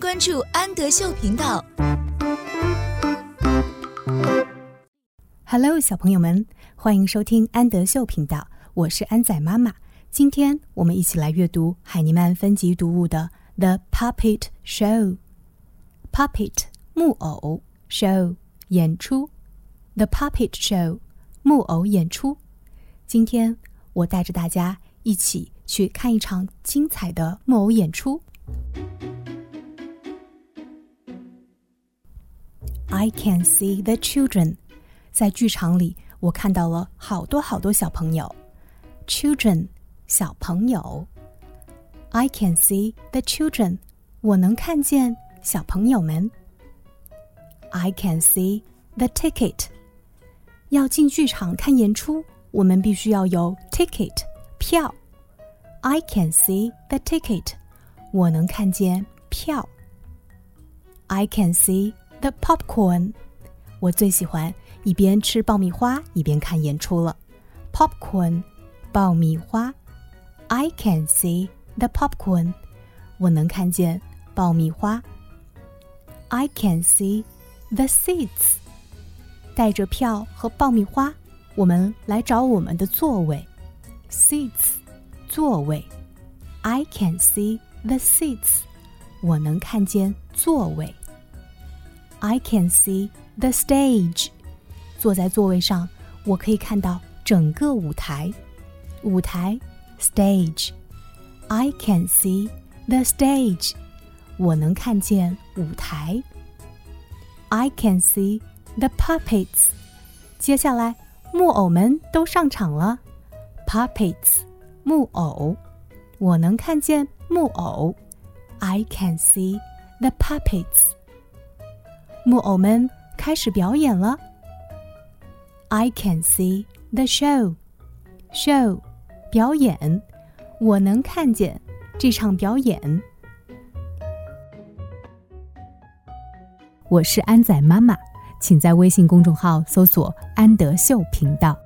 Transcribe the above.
关注安德秀频道。Hello，小朋友们，欢迎收听安德秀频道，我是安仔妈妈。今天我们一起来阅读海尼曼分级读物的《The Puppet Show》。Puppet 木偶，Show 演出。The Puppet Show 木偶演出。今天我带着大家一起去看一场精彩的木偶演出。I can see the children，在剧场里我看到了好多好多小朋友。Children，小朋友。I can see the children，我能看见小朋友们。I can see the ticket，要进剧场看演出，我们必须要有 ticket 票。I can see the ticket，我能看见票。I can see the popcorn，我最喜欢一边吃爆米花一边看演出了。Popcorn，爆米花。I can see the popcorn，我能看见爆米花。I can see the seats，带着票和爆米花，我们来找我们的座位。Seats，座位。I can see the seats，我能看见座位。I can see the stage，坐在座位上，我可以看到整个舞台。舞台，stage。I can see the stage，我能看见舞台。I can see the puppets，接下来木偶们都上场了。Puppets，木偶，我能看见木偶。I can see the puppets。木偶们开始表演了。I can see the show. Show，表演，我能看见这场表演。我是安仔妈妈，请在微信公众号搜索“安德秀频道”。